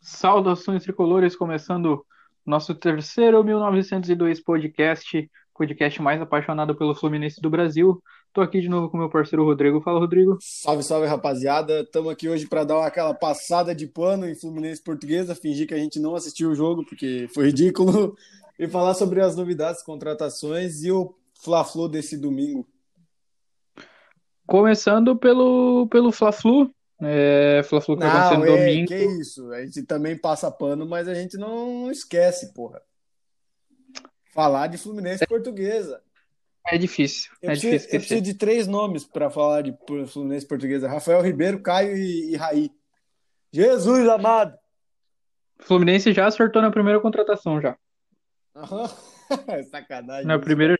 Saudações tricolores, começando nosso terceiro 1902 podcast, podcast mais apaixonado pelo Fluminense do Brasil. Tô aqui de novo com meu parceiro Rodrigo. Fala, Rodrigo. Salve, salve, rapaziada. Estamos aqui hoje para dar aquela passada de pano em Fluminense Portuguesa, fingir que a gente não assistiu o jogo, porque foi ridículo, e falar sobre as novidades, contratações e o Fla-Flu desse domingo. Começando pelo, pelo Fla-Flu, é, Fla-Flu que não, no é, domingo. Que isso, a gente também passa pano, mas a gente não esquece, porra. Falar de Fluminense Portuguesa. É difícil. Eu, é preciso, difícil eu preciso de três nomes para falar de Fluminense Portuguesa: Rafael Ribeiro, Caio e, e Raí. Jesus amado! Fluminense já acertou na primeira contratação já. Sacanagem. Na primeira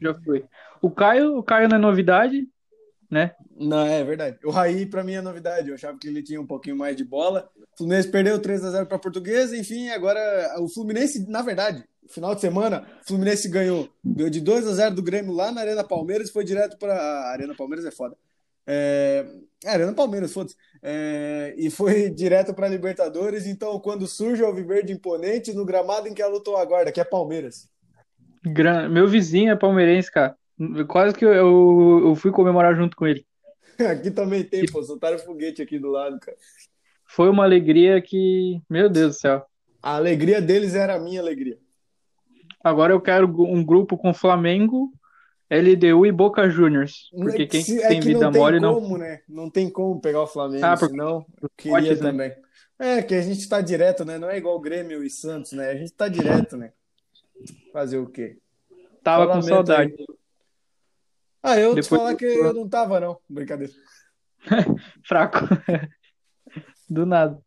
já foi. O Caio, o Caio não é novidade, né? Não, é verdade. O Raí, para mim, é novidade. Eu achava que ele tinha um pouquinho mais de bola. O Fluminense perdeu 3 a 0 para Portuguesa. Enfim, agora o Fluminense, na verdade, final de semana, o Fluminense ganhou, ganhou de 2 a 0 do Grêmio lá na Arena Palmeiras foi direto para a Arena Palmeiras é foda. É, é Arena Palmeiras, foda-se. É, e foi direto para Libertadores. Então, quando surge o Alviverde imponente no gramado em que a lutou aguarda, que é Palmeiras. Meu vizinho é palmeirense, cara. Quase que eu, eu, eu fui comemorar junto com ele. Aqui também tem, pô. Soltaram foguete aqui do lado, cara. Foi uma alegria que. Meu Deus do céu. A alegria deles era a minha alegria. Agora eu quero um grupo com Flamengo, LDU e Boca Juniors. Porque quem é tem que vida não tem mole como, não. né? Não tem como pegar o Flamengo, Ah, porque- senão eu queria Potes, né? também. É, que a gente tá direto, né? Não é igual o Grêmio e Santos, né? A gente tá direto, né? Fazer o quê? Tava com Lamento saudade. Ah, eu te Depois- falar que eu não tava, não. Brincadeira. Fraco. Do nada.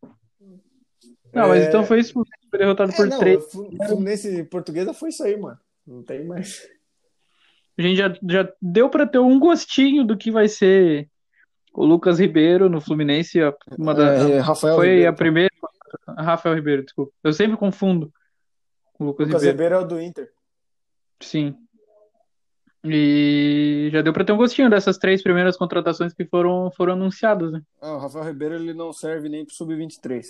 Não, mas É, então foi isso. Foi derrotado É, por não, três. Flu- Fluminense portuguesa foi isso aí, mano. Não tem mais. A gente já, já deu pra ter um gostinho do que vai ser o Lucas Ribeiro no Fluminense. Uma da, É, Rafael foi Ribeiro. a primeira. Rafael Ribeiro, desculpa. Eu sempre confundo o Lucas, Lucas Ribeiro. Ribeiro é o do Inter. Sim. E já deu pra ter um gostinho dessas três primeiras contratações que foram, foram anunciadas, né? Ah, o Rafael Ribeiro ele não serve nem pro Sub-23.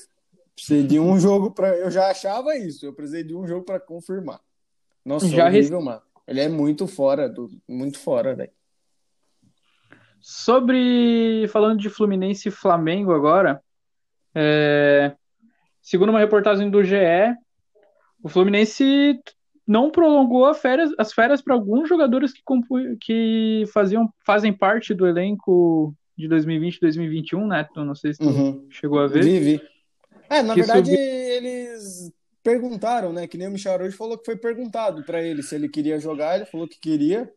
Precisei de um jogo para Eu já achava isso. Eu precisei de um jogo para confirmar. Nossa, Já horrível, mano. Ele é muito fora, do... muito fora, velho. Sobre. Falando de Fluminense e Flamengo agora, é, segundo uma reportagem do GE, o Fluminense não prolongou férias- as férias para alguns jogadores que, compu- que faziam, fazem parte do elenco de 2020 e 2021, né? Eu não sei se Uhum. chegou a ver. Vi, vi. É, na Que verdade, eles perguntaram, né? Que nem o Michel hoje falou que foi perguntado para ele se ele queria jogar. Ele falou que queria.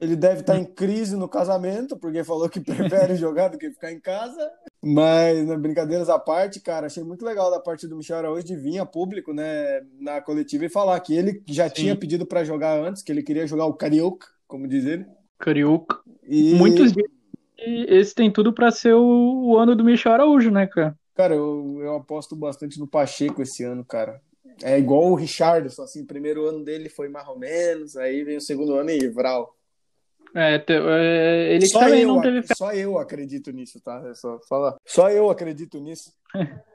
Ele deve estar em crise no casamento, porque falou que prefere jogar do que ficar em casa. Mas, né, brincadeiras à parte, cara, achei muito legal da parte do Michel Araújo de vir a público, né, na coletiva e falar que ele já Sim. tinha pedido para jogar antes, que ele queria jogar o Carioca, como diz ele. Carioca. E, Muitos dizem que esse tem tudo para ser o, ano do Michel Araújo, né, cara? Cara, eu, eu aposto bastante no Pacheco esse ano, cara. É igual o Richardson, assim, o primeiro ano dele foi mais ou menos, aí vem o segundo ano e Vral. É, é, ele Só também eu, não teve só eu acredito nisso, tá? É só falar. Só eu acredito nisso.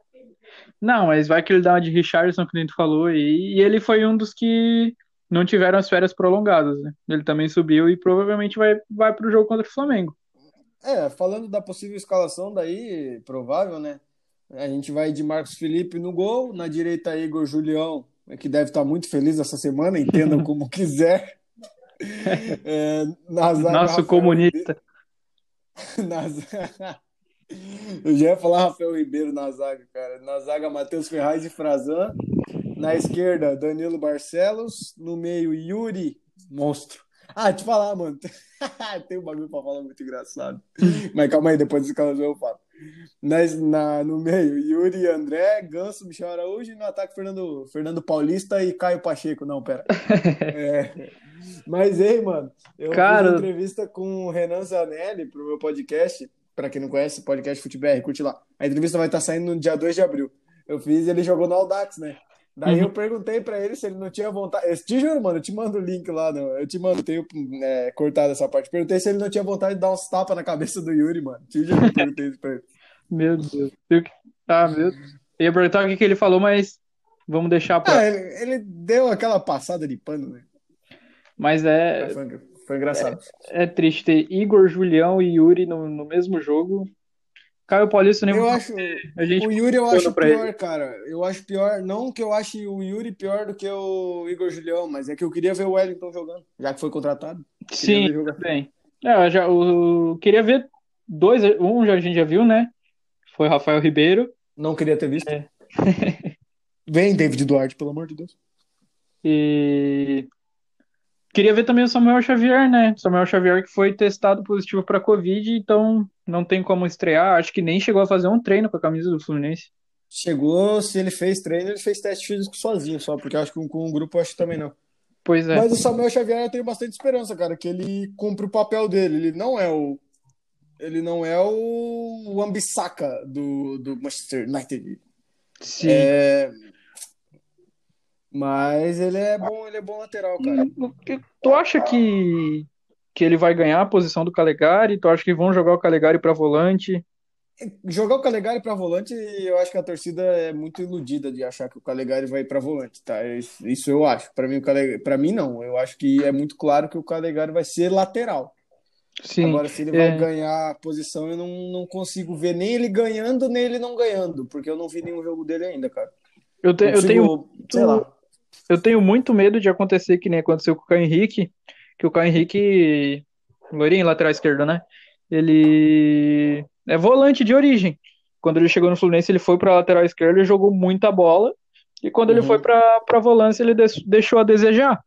Não, mas vai que ele dá uma de Richardson, que nem tu falou, e, e ele foi um dos que não tiveram as férias prolongadas, né? Ele também subiu e provavelmente vai, vai pro jogo contra o Flamengo. É, falando da possível escalação daí, provável, né? A gente vai de Marcos Felipe no gol, na direita Igor Julião, que deve estar muito feliz essa semana, entendam como quiser. É, Nosso Rafael comunista. Na zaga... Eu já ia falar Rafael Ribeiro na zaga, cara. Na zaga, Matheus Ferraz e Frazan. Na esquerda, Danilo Barcelos. No meio, Yuri, monstro. Ah, te falar, mano. Tem um bagulho pra falar muito engraçado. Mas calma aí, depois dos caras eu falo. Na, na, no meio, Yuri, André, Ganso, Michel Araújo. E no ataque, Fernando, Fernando Paulista e Caio Pacheco. Não, pera. É. Mas, ei, mano, eu Cara- fiz uma entrevista com o Renan Zanelli pro meu podcast. Pra quem não conhece, podcast Futebr, curte lá. A entrevista vai estar saindo no dia 2 de abril. Eu fiz, ele jogou no Audax, né? Daí Uhum. eu perguntei pra ele se ele não tinha vontade. Eu te juro, mano, eu te mando o link lá. Eu te mando, tenho é, cortado essa parte. Perguntei se ele não tinha vontade de dar uns tapas na cabeça do Yuri, mano. Te juro, eu perguntei isso pra ele. Meu Deus. Eu, Ah, meu. Eu ia perguntar o que, que ele falou, mas vamos deixar pra. Ah, ele, ele deu aquela passada de pano, né? Mas é, Foi, foi engraçado. é triste ter Igor, Julião e Yuri no, no mesmo jogo. Caio Paulista nem Eu acho. a gente O Yuri eu acho pior, cara. Eu acho pior. Não que eu ache o Yuri pior do que o Igor Julião, mas é que eu queria ver o Wellington jogando, já que foi contratado. Sim, bem. É, eu já, eu queria ver dois, um já a gente já viu, né? Foi Rafael Ribeiro Não queria ter visto. É. Vem, David Duarte, pelo amor de Deus. e queria ver também o Samuel Xavier, né? Samuel Xavier que foi testado positivo para Covid, então não tem como estrear. Acho que nem chegou a fazer um treino com a camisa do Fluminense. Chegou, se ele fez treino, ele fez teste físico sozinho, só, porque acho que com, com um grupo acho que também não. Pois é. Mas o Samuel Xavier eu tenho bastante esperança, cara, que ele cumpre o papel dele. Ele não é o. Ele não é o, o Ambissaca do, do Manchester United. Sim. É, Mas ele é bom, ele é bom lateral, cara. Tu acha que, que ele vai ganhar a posição do Calegari? Tu acha que vão jogar o Calegari para volante? Jogar o Calegari pra volante, eu acho que a torcida é muito iludida de achar que o Calegari vai pra volante, tá? Isso isso eu acho. Pra mim, o Calegari, pra mim não. Eu acho que é muito claro que o Calegari vai ser lateral. Sim. Agora, se ele é. vai ganhar a posição, eu não, não consigo ver nem ele ganhando, nem ele não ganhando, porque eu não vi nenhum jogo dele ainda, cara. Eu, te- Não eu tenho consigo, sei lá. Eu tenho muito medo de acontecer que nem aconteceu com o Caio Henrique, que o Caio Henrique, loirinho, lateral esquerdo, né? Ele é volante de origem. Quando ele chegou no Fluminense, ele foi para lateral esquerda e jogou muita bola. E quando ele Uhum. foi para volância, ele deixou a desejar.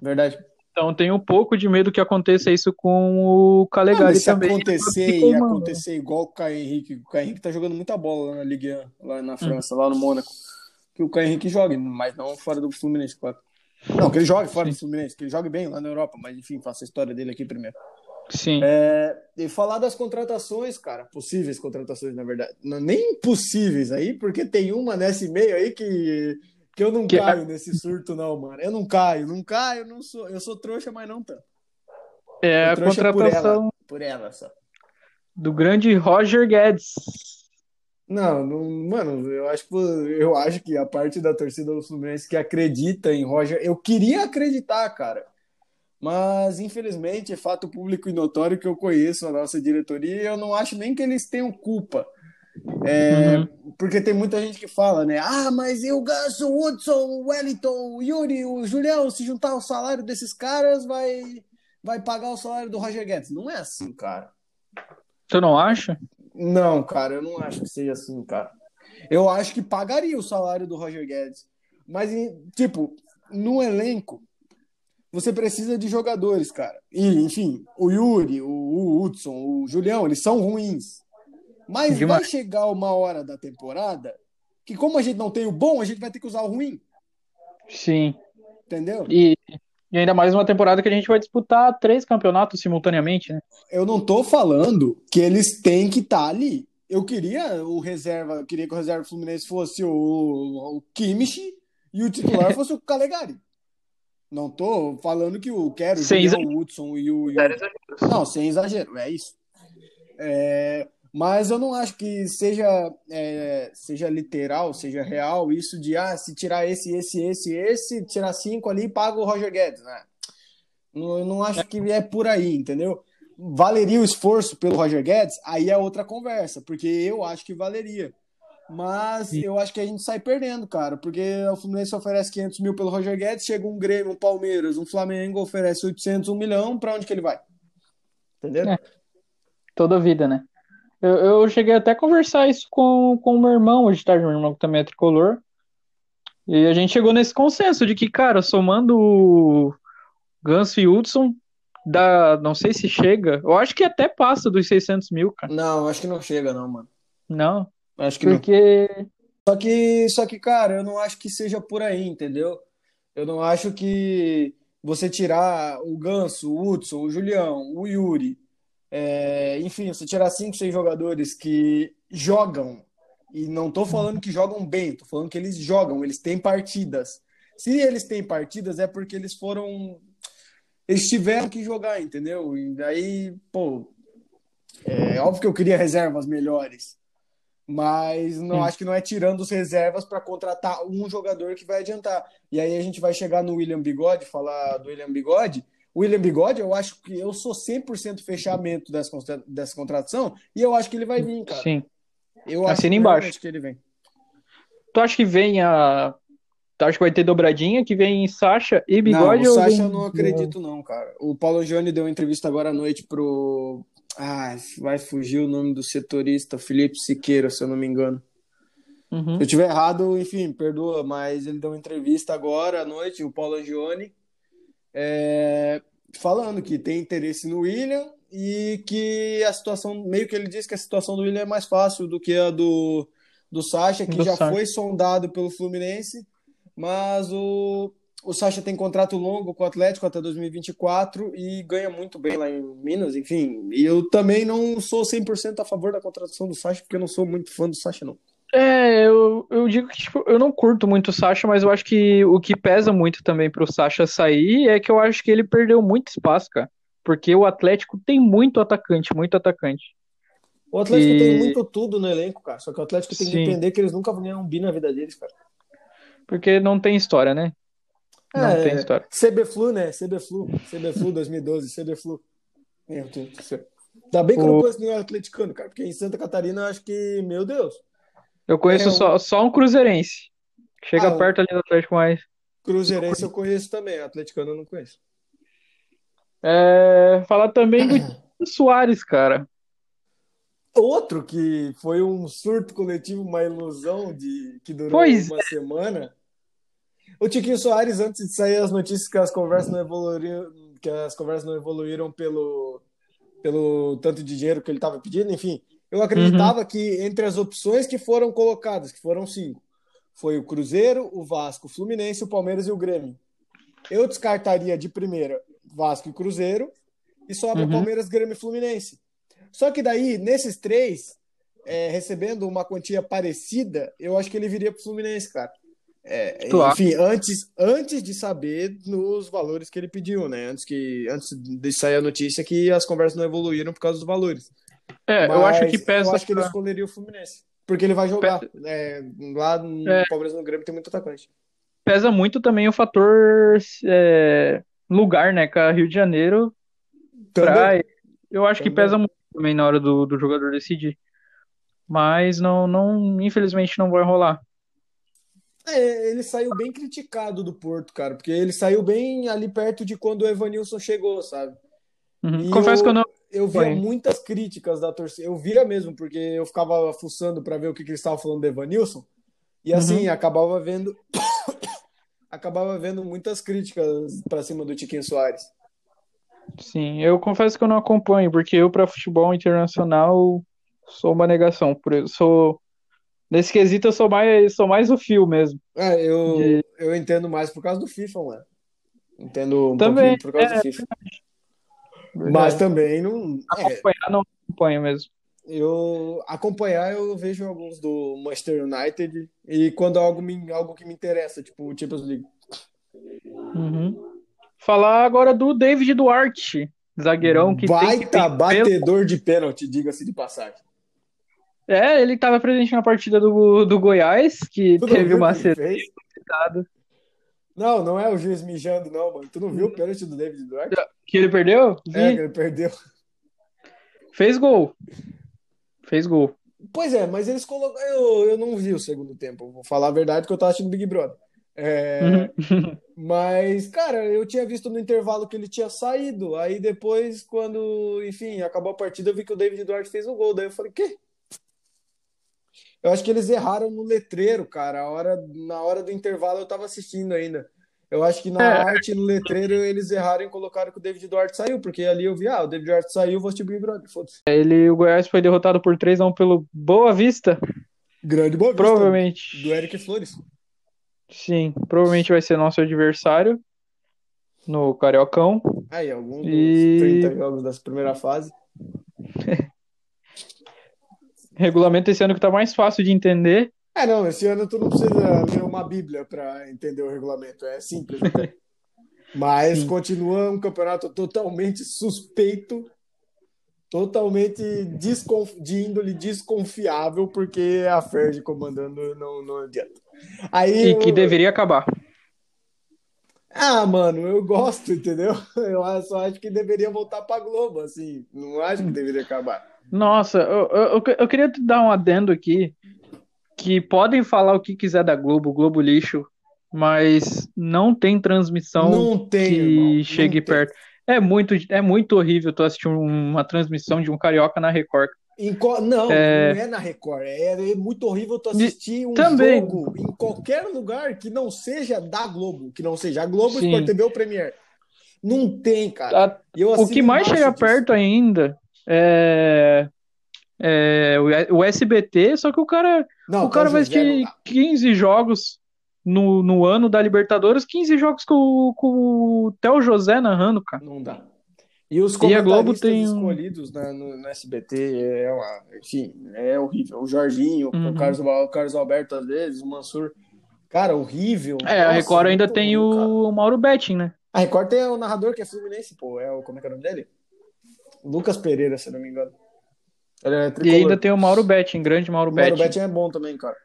Verdade. Então tenho um pouco de medo que aconteça isso com o Ah, Calegari mas se também. acontecer e uma- acontecer igual o Caio Henrique, o Caio Henrique tá jogando muita bola lá na Ligue 1, lá Hum. na França, lá no Mônaco. Que o Caio Henrique jogue, mas não fora do Fluminense, claro. Não, que ele jogue fora Sim. do Fluminense, que ele jogue bem lá na Europa, mas enfim, faça a história dele aqui primeiro. Sim. É, e falar das contratações, cara, possíveis contratações, na verdade. Não, nem possíveis aí, porque tem uma nesse meio aí que, que eu não Que- caio nesse surto, não, mano. Eu não caio, não caio, não sou. Eu sou trouxa, mas não tanto. É a trouxa por contratação ela, por ela só. do grande Roger Guedes. Não, não, mano, eu acho que eu acho que a parte da torcida do Fluminense que acredita em Roger, eu queria acreditar, cara. Mas infelizmente é fato público e notório que eu conheço a nossa diretoria e eu não acho nem que eles tenham culpa. É, Uhum. Porque tem muita gente que fala, né? Ah, mas eu Ganso, o Hudson, o Wellington, o Yuri, o Julião, se juntar o salário desses caras, vai, vai pagar o salário do Roger Guedes. Não é assim, cara. Tu não acha? Não, cara, eu não acho que seja assim, cara. Eu acho que pagaria o salário do Roger Guedes. Mas, tipo, no elenco, você precisa de jogadores, cara. E, enfim, o Yuri, o, Hudson, o Julião, eles são ruins. Mas vai Demais. chegar uma hora da temporada que, como a gente não tem o bom, a gente vai ter que usar o ruim. Sim. Entendeu? E, e ainda mais uma temporada que a gente vai disputar três campeonatos simultaneamente, né? Eu não tô falando que eles têm que estar ali. Eu queria o reserva, eu queria que o reserva Fluminense fosse o, o Kimmich e o titular fosse o Calegari. Não tô falando que o quero Sem o Hudson e o, e o- Não, sem exagero, é isso. É, mas eu não acho que seja, é, seja literal, seja real isso de ah, se tirar esse, esse, esse, esse, tirar cinco ali, paga o Roger Guedes, né? Não, eu não acho que é por aí, entendeu? Valeria o esforço pelo Roger Guedes? Aí é outra conversa, porque eu acho que valeria. Mas Sim. eu acho que a gente sai perdendo, cara, porque o Fluminense oferece 500 mil pelo Roger Guedes, chega um Grêmio, um Palmeiras, um Flamengo, oferece 800, 1 milhão, pra onde que ele vai? Entendeu? É. Toda vida, né? Eu, eu cheguei até a conversar isso com, com o meu irmão hoje de tarde, meu irmão que também é tricolor. E a gente chegou nesse consenso de que, cara, somando o Ganso e Hudson, dá, não sei se chega, eu acho que até passa dos 600 mil, cara. Não, acho que não chega, não, mano. Não, Acho que não. porque Só que, só que, cara, eu não acho que seja por aí, entendeu? Eu não acho que você tirar o Ganso, o Hudson, o Julião, o Yuri, é, enfim, você tirar cinco, seis jogadores que jogam, e não tô falando que jogam bem, tô falando que eles jogam, eles têm partidas. Se eles têm partidas, é porque eles foram. Eles tiveram que jogar, entendeu? E daí, pô, é óbvio que eu queria reservas melhores. Mas não Sim. acho que não é tirando os reservas para contratar um jogador que vai adiantar. E aí a gente vai chegar no William Bigode, falar do William Bigode. O William Bigode, eu acho que eu sou 100% fechamento dessa, dessa contratação e eu acho que ele vai vir, cara. Sim. Eu acho Assina realmente embaixo. que ele vem. Tu acha que vem a. Tu acha que vai ter dobradinha? Que vem Sasha e Não, Bigode? o ou Sacha vem- eu não acredito, não, cara. O Paulo Gione deu uma entrevista agora à noite pro. Ah, vai fugir o nome do setorista, Felipe Siqueira, se eu não me engano. Uhum. Se eu tiver errado, enfim, perdoa, mas ele deu uma entrevista agora à noite, o Paulo Angione, é, falando que tem interesse no William e que a situação, meio que ele disse que a situação do William é mais fácil do que a do, do Sacha, que Do já Sacha. foi sondado pelo Fluminense, mas o, o Sacha tem contrato longo com o Atlético até 2024 e ganha muito bem lá em Minas, enfim. E eu também não sou 100% a favor da contratação do Sacha, porque eu não sou muito fã do Sacha, não. É, eu, eu digo que tipo, eu não curto muito o Sasha, mas eu acho que o que pesa muito também pro Sasha sair é que eu acho que ele perdeu muito espaço, cara. Porque o Atlético tem muito atacante, muito atacante. O Atlético E- tem muito tudo no elenco, cara. Só que o Atlético tem que Sim. entender que eles nunca vão ganhar um bi na vida deles, cara. Porque não tem história, né? Não É, tem história. CBFlu, né? CBFlu. CBFlu 2012, CBFlu. Meu Deus do céu. Ainda bem que eu não O- conheço nenhum atleticano, cara. Porque em Santa Catarina, eu acho que, meu Deus. Eu conheço É, o- só, só um cruzeirense. Chega Ah, perto ali do Atlético, mas. Cruzeirense eu conheço também. Atleticano eu não conheço. É, falar também do Soares, cara. Outro que foi um surto coletivo, uma ilusão de que durou Pois uma semana. O Tiquinho Soares, antes de sair as notícias que as conversas não evoluíram, que as conversas não evoluíram pelo, pelo tanto de dinheiro que ele estava pedindo, enfim, eu acreditava que entre as opções que foram colocadas, que foram cinco, foi o Cruzeiro, o Vasco, o Fluminense, o Palmeiras e o Grêmio. Eu descartaria de primeira Vasco e Cruzeiro e sobra Uhum. Palmeiras, Grêmio e Fluminense. Só que daí, nesses três, é, recebendo uma quantia parecida, eu acho que ele viria pro Fluminense, cara. É, enfim, antes, antes de saber nos valores que ele pediu, né? Antes, que, antes de sair a notícia que as conversas não evoluíram por causa dos valores. É, eu Mas acho que pesa. Eu acho que ele escolheria o Fluminense. Porque ele vai jogar. É, lá no É. Palmeiras no Grêmio tem muito atacante. pesa muito também o fator é, lugar, né? Com Rio de Janeiro, Também. praia. Eu acho que Também. pesa muito também na hora do, do jogador decidir. Mas não, não, infelizmente não vai rolar. É, ele saiu bem criticado do Porto, cara, porque ele saiu bem ali perto de quando o Evanilson chegou, sabe? Uhum. Confesso que eu não. Eu via muitas críticas da torcida. Eu via mesmo, porque eu ficava fuçando para ver o que, que eles estavam falando do Evanilson. E assim, Uhum. acabava vendo. acabava vendo muitas críticas para cima do Tiquinho Soares. Sim, eu confesso que eu não acompanho, porque eu, para futebol internacional, sou uma negação. Por eu sou. Nesse quesito, eu sou mais, sou mais o fio mesmo. É, eu, De- eu entendo mais por causa do FIFA, mano. Entendo um Também, pouquinho por causa é, do FIFA. Mas também não. É, acompanhar, não acompanho mesmo. Eu acompanhar, eu vejo alguns do Manchester United e quando algo, me, algo que me interessa, tipo o Champions League. Uhum. Falar agora do David Duarte, zagueirão que tem que Baita pelo- batedor de pênalti, diga-se de passagem. É, ele estava presente na partida do, do Goiás, que Tu não teve uma o que ele acertada. fez? Não, não é o juiz mijando, não, mano. Tu não viu o pênalti do David Duarte? Que ele perdeu? Vi. É, que ele perdeu. Fez gol. Fez gol. Pois é, mas eles colocaram. Eu, eu não vi o segundo tempo, vou falar a verdade, que eu tava assistindo Big Brother. É, Uhum. Mas, cara, eu tinha visto no intervalo que ele tinha saído. Aí depois, quando, enfim, acabou a partida, eu vi que o David Duarte fez o gol. Daí eu falei, quê? Eu acho que eles erraram no letreiro, cara. A hora, na hora do intervalo eu tava assistindo ainda. Eu acho que na É. arte, no letreiro, eles erraram e colocaram que o David Duarte saiu, porque ali eu vi, ah, o David Duarte saiu, vou Big Brother. Foda-se. Ele, o Goiás foi derrotado por 3x1 pelo Boa Vista. Grande boa vista Provavelmente. do Eric Flores. Sim, provavelmente vai ser nosso adversário no Cariocão. Aí, alguns dos E- 30 jogos dessa primeira fase. Regulamento esse ano que tá mais fácil de entender. É, não, esse ano tu não precisa ler uma bíblia para entender o regulamento, é simples. Mas Sim. continua um campeonato totalmente suspeito totalmente desconf... de índole desconfiável, porque a Ferdi comandando não, não adianta. Aí, e que eu... deveria acabar. Ah, mano, eu gosto, entendeu? Eu só acho que deveria voltar pra Globo, assim. Não acho que deveria acabar. Nossa, eu, eu, eu queria te dar um adendo aqui. Que podem falar o que quiser da Globo, Globo lixo, mas não tem transmissão não tem, que irmão, chegue perto. É muito, é muito horrível tu assistir uma transmissão de um carioca na Record. Co... Não, é... não é na Record. É, é muito horrível tu assistir um Também. jogo em qualquer lugar que não seja da Globo, que não seja a Globo, Sim. Sport TV ou Premier. Não tem, cara. A... o que mais chega disso. perto ainda é... é, o SBT, só que o cara, não, o cara vai assistir 15 jogos no, no ano da Libertadores, 15 jogos com, com o Theo José narrando, cara. Não dá. E os e a Globo tem escolhidos na, no, no, SBT é uma, enfim, é horrível. O Jorginho, uhum. o, Carlos, o Carlos Alberto às vezes, o Mansur. Cara, horrível. É, Nossa, a Record ainda tem o Mauro Betting, né? A Record tem o narrador que é Fluminense, pô. É o, como é que é o nome dele? Lucas Pereira, se não me engano. É e ainda tem o Mauro Betting, grande Mauro Betting. Mauro Betting é bom também, cara.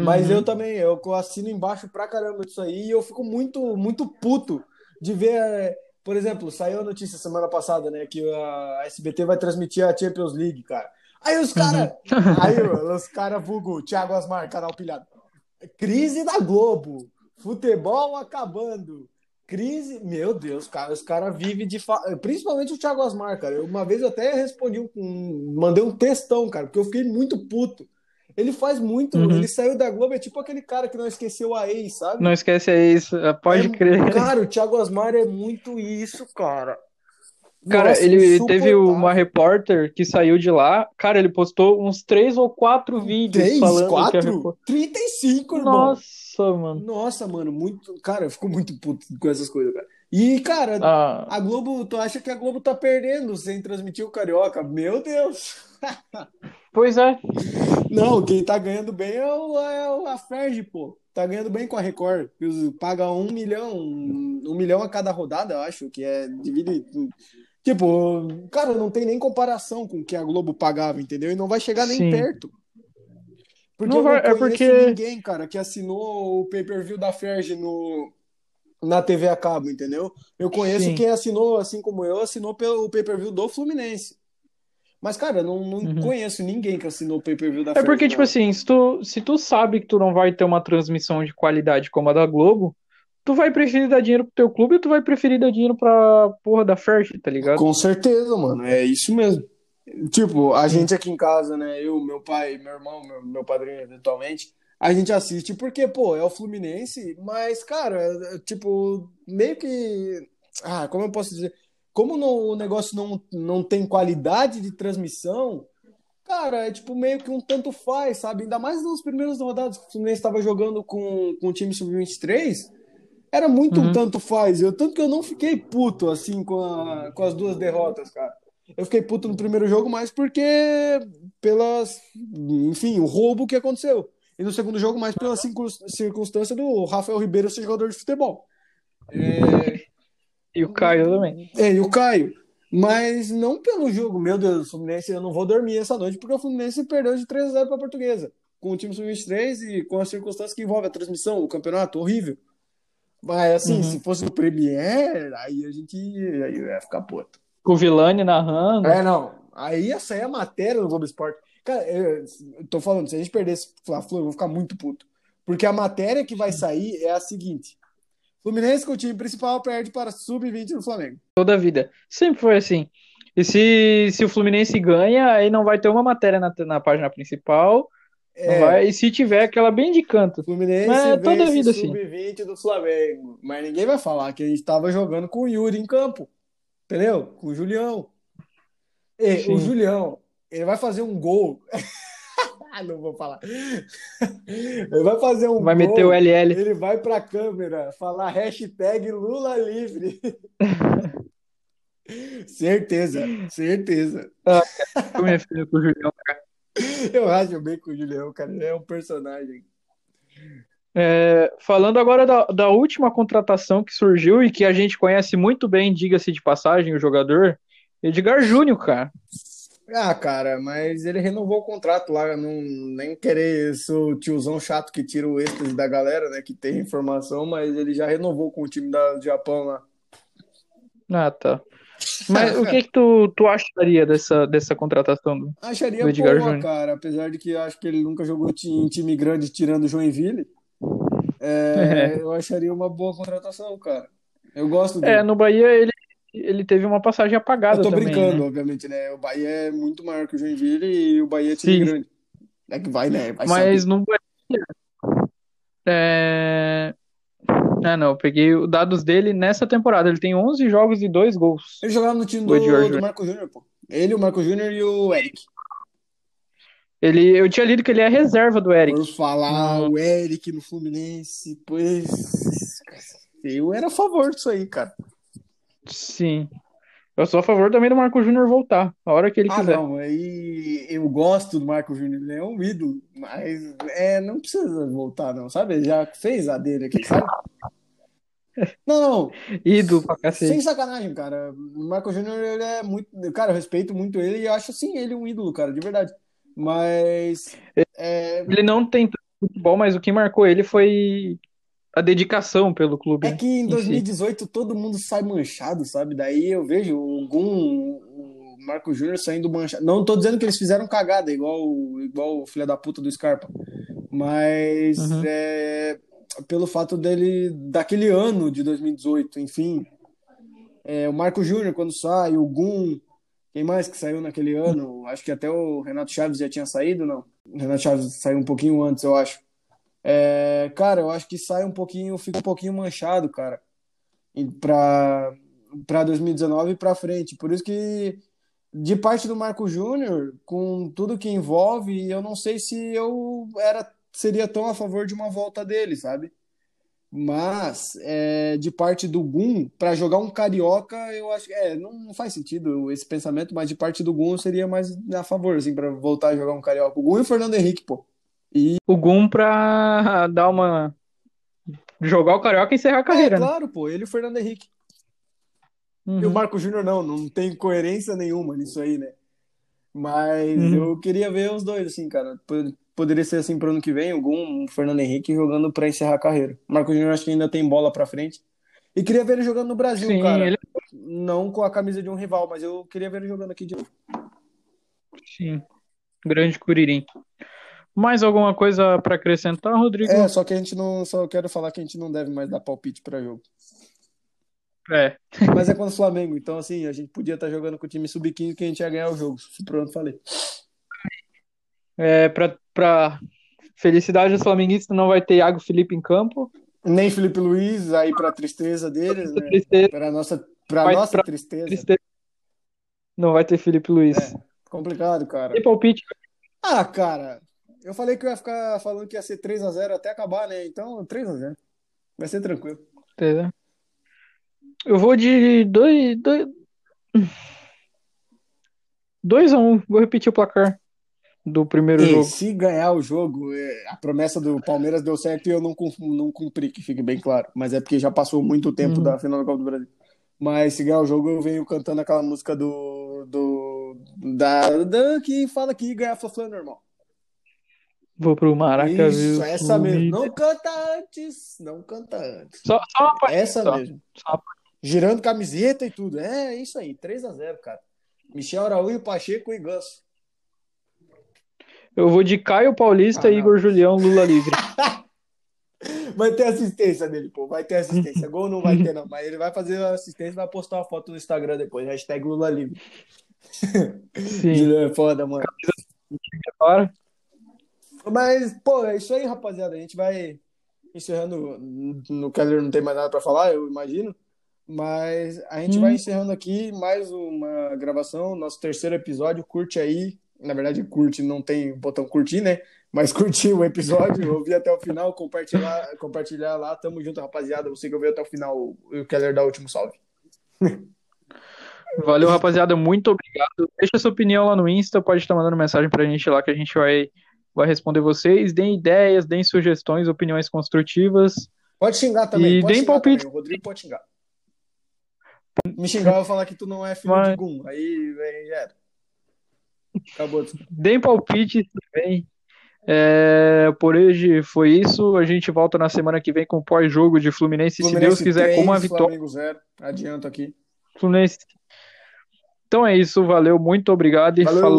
Mas uhum. eu também, eu assino embaixo pra caramba disso aí e eu fico muito, muito puto de ver, por exemplo, saiu a notícia semana passada, né, que a SBT vai transmitir a Champions League, cara. Aí os caras, uhum. aí os caras vulgo, Thiago Asmar, canal pilhado. Crise da Globo, futebol acabando. Crise, meu Deus, cara, os caras vivem de. Fa... Principalmente o Thiago Asmar, cara. Uma vez eu até respondi, um... mandei um textão, cara, porque eu fiquei muito puto. Ele faz muito. Uhum. Ele saiu da Globo, é tipo aquele cara que não esqueceu a ex, sabe? Não esquece a ex, é, pode é, crer. Cara, o Thiago Asmar é muito isso, cara. Cara, Nossa, ele teve uma repórter que saiu de lá. Cara, ele postou uns três ou quatro vídeos três, falando quatro? que a repórter... 35, irmão. Nossa, mano. Nossa, mano, muito. Cara, eu fico muito puto com essas coisas, cara. E, cara, ah. a Globo, tu acha que a Globo tá perdendo sem transmitir o Carioca? Meu Deus! Pois é. Não, quem tá ganhando bem é, o, é a Ferg, pô. Tá ganhando bem com a Record. Paga um milhão, um milhão a cada rodada, eu acho, que é divide. Tipo, cara, não tem nem comparação com o que a Globo pagava, entendeu? E não vai chegar nem Sim. perto. Porque não vai, eu não é porque ninguém, cara, que assinou o pay-per-view da Ferg no, na TV a cabo, entendeu? Eu conheço Sim. quem assinou, assim como eu, assinou pelo pay-per-view do Fluminense. Mas, cara, eu não, não uhum. conheço ninguém que assinou o pay-per-view da É porque, tipo assim, se tu, se tu sabe que tu não vai ter uma transmissão de qualidade como a da Globo, tu vai preferir dar dinheiro pro teu clube ou tu vai preferir dar dinheiro pra porra da Ferch, tá ligado? Com certeza, mano. É isso mesmo. Tipo, a gente aqui em casa, né? Eu, meu pai, meu irmão, meu, meu padrinho, eventualmente, a gente assiste porque, pô, é o Fluminense, mas, cara, tipo, meio que. Ah, como eu posso dizer? como o negócio não, não tem qualidade de transmissão, cara, é tipo meio que um tanto faz, sabe? Ainda mais nas primeiras rodadas que o Fluminense estava jogando com, com o time sub-23, era muito uhum. um tanto faz. Eu, tanto que eu não fiquei puto, assim, com, a, com as duas derrotas, cara. Eu fiquei puto no primeiro jogo, mais porque pelas, enfim, o roubo que aconteceu. E no segundo jogo, mais pela circunstância do Rafael Ribeiro ser jogador de futebol. É, e o Caio também. É, e o Caio. Mas não pelo jogo. Meu Deus, o Fluminense, eu não vou dormir essa noite porque o Fluminense perdeu de 3 a 0 para a Portuguesa. Com o time sub-23 e com as circunstâncias que envolvem a transmissão, o campeonato, horrível. Mas assim, uhum. se fosse o Premier, aí a gente aí ia ficar puto. Com o Vilani narrando. É, não. Aí ia sair a matéria do Globo Esporte. Cara, eu, eu tô falando, se a gente perdesse Fla-Flu, eu vou ficar muito puto. Porque a matéria que vai sair é a seguinte: Fluminense com o time principal perde para sub-20 no Flamengo. Toda a vida. Sempre foi assim. E se, se o Fluminense ganha, aí não vai ter uma matéria na, na página principal. É. Vai, e se tiver aquela bem de canto. Fluminense Mas é toda a vida assim. sub-20 do Flamengo. Mas ninguém vai falar que a gente estava jogando com o Yuri em campo. Entendeu? Com o Julião. E, o Julião, ele vai fazer um gol. não vou falar. Ele vai fazer um. Vai gol, meter o LL. Ele vai pra câmera falar hashtag Lula livre. certeza, certeza. Ah, eu me filho com o Julião, cara. Eu acho bem com o Julião, cara. Ele é um personagem. É, falando agora da, da última contratação que surgiu e que a gente conhece muito bem, diga-se de passagem, o jogador, Edgar Júnior, cara. Ah, cara, mas ele renovou o contrato lá, não nem querer ser o tiozão chato que tira o êxtase da galera, né, que tem informação, mas ele já renovou com o time da, do Japão lá. Ah, tá. Mas o que que tu, tu acharia dessa, dessa contratação do, Acharia do Edgar boa, Júnior? cara, apesar de que acho que ele nunca jogou em time grande tirando o Joinville. É, eu acharia uma boa contratação, cara. Eu gosto dele. É, no Bahia ele, ele teve uma passagem apagada Eu tô também, brincando, né? obviamente, né? O Bahia é muito maior que o Joinville e o Bahia é time Sim. grande. É que vai, né? Vai Mas saber. no Bahia. É... Ah, não, eu peguei os dados dele nessa temporada. Ele tem 11 jogos e 2 gols. Ele jogava no time do, do. Marco Júnior, pô. Ele, o Marco Júnior e o Eric. Ele, eu tinha lido que ele é reserva do Eric. Por falar o Eric no Fluminense, pois. Eu era a favor disso aí, cara. Sim. Eu sou a favor também do Marco Júnior voltar, a hora que ele Ah, quiser. não, aí eu gosto do Marco Júnior, ele é um ídolo, mas é, não precisa voltar, não, sabe? Ele já fez a dele aqui, sabe? Não, não, Ídolo pra sem cacete. sacanagem, cara. O Marco Júnior, ele é muito. Cara, eu respeito muito ele e acho sim ele um ídolo, cara, de verdade. Mas. É, Ele não tem futebol, mas o que marcou ele foi a dedicação pelo clube, É que em Em si. 2018 todo mundo sai manchado, sabe? Daí eu vejo o Gum, o Marco Júnior saindo manchado. Não tô dizendo que eles fizeram cagada, igual, igual o filho da puta do Scarpa. Mas Uhum. é, pelo fato dele, daquele ano de 2018, enfim. É, o Marco Júnior, quando sai, o Gum, quem mais que saiu naquele ano? Acho que até o Renato Chaves já tinha saído, não? O Renato Chaves saiu um pouquinho antes, eu acho. É, cara, eu acho que sai um pouquinho, fica um pouquinho manchado, cara, pra, pra 2019 e pra frente. Por isso que, de parte do Marco Júnior, com tudo que envolve, eu não sei se eu era, seria tão a favor de uma volta dele, sabe? Mas, é, de parte do Gum, pra jogar um carioca, eu acho que é, não, não faz sentido esse pensamento, mas de parte do Gum eu seria mais a favor, assim, pra voltar a jogar um carioca. O Gum e o Fernando Henrique, pô. E O Gum pra dar uma. jogar o Carioca e encerrar a carreira, é, né? claro, pô, ele e o Fernando Henrique. E o Uhum. Marco Júnior não, não tem coerência nenhuma nisso aí, né? Mas Uhum. eu queria ver os dois, assim, cara. Pod- Poderia ser assim pro ano que vem, o Gum, o Fernando Henrique jogando pra encerrar a carreira. O Marco Júnior acho que ainda tem bola pra frente. E queria ver ele jogando no Brasil, Sim, cara. ele. Não com a camisa de um rival, mas eu queria ver ele jogando aqui de novo. Sim. Grande Curirim. Mais alguma coisa pra acrescentar, Rodrigo? É, só que a gente não. Só quero falar que a gente não deve mais dar palpite pra jogo. É. Mas é contra o Flamengo, então assim, a gente podia estar jogando com o time sub-15 que a gente ia ganhar o jogo. Pronto, falei. É, pra, pra felicidade dos flamenguistas, não vai ter Iago Felipe em campo. Nem Felipe Luiz, aí pra tristeza deles, né? Tristeza, Pra nossa, pra Vai nossa pra- tristeza. tristeza. Não vai ter Felipe Luiz. É. Complicado, cara. E palpite? Ah, cara, eu falei que eu ia ficar falando que ia ser 3x0 até acabar, né? Então, 3x0. Vai ser tranquilo. Entendeu? Eu vou de 2 dois, dois a 1 um. Vou repetir o placar do primeiro E jogo. se ganhar o jogo, é, a promessa do Palmeiras deu certo e eu não, não cumpri, que fique bem claro. Mas é porque já passou muito tempo Uhum. da final da Copa do Brasil. Mas se ganhar o jogo, eu venho cantando aquela música do. do da, da que fala que ganhar Fla-Flu é normal. Vou pro Maraca, Isso, essa mesmo. Não canta antes, não canta antes. Só, só uma parte. Essa só. mesmo. Só Girando camiseta e tudo. É isso aí, 3x0, cara. Michel Araújo, Pacheco e Ganso. Eu vou de Caio Paulista, Ah. Igor Julião, Lula livre. Vai ter assistência dele, pô. Vai ter assistência. Gol não vai ter, não. Mas ele vai fazer a assistência e vai postar uma foto no Instagram depois. Hashtag Lula Livre. Sim. Julião é foda, mano. Mas, pô, é isso aí, rapaziada. A gente vai encerrando. No Keller não tem mais nada pra falar, eu imagino. Mas a gente Hum. vai encerrando aqui mais uma gravação, nosso terceiro episódio. Curte aí. Na verdade, curte, não tem botão curtir, né? Mas curtir o episódio, ouvir até o final, compartilhar, compartilhar lá. Tamo junto, rapaziada. Você que ouviu até o final, o Keller dá o último salve. valeu, rapaziada. Muito obrigado. Deixa sua opinião lá no Insta. Pode estar mandando mensagem pra gente lá que a gente vai, vai responder vocês. Deem ideias, deem sugestões, opiniões construtivas. Pode xingar também. E pode deem xingar palpite. também. O Rodrigo pode xingar. Me xingar, eu vou falar que tu não é filho Mas- de Gum. Aí, aí já era. Acabou. Deem palpite também. É, por hoje foi isso. A gente volta na semana que vem com o pós-jogo de Fluminense, se Deus quiser, com uma vitória. Adianto aqui. Fluminense. Então é isso, valeu, muito obrigado e Valeu. falou.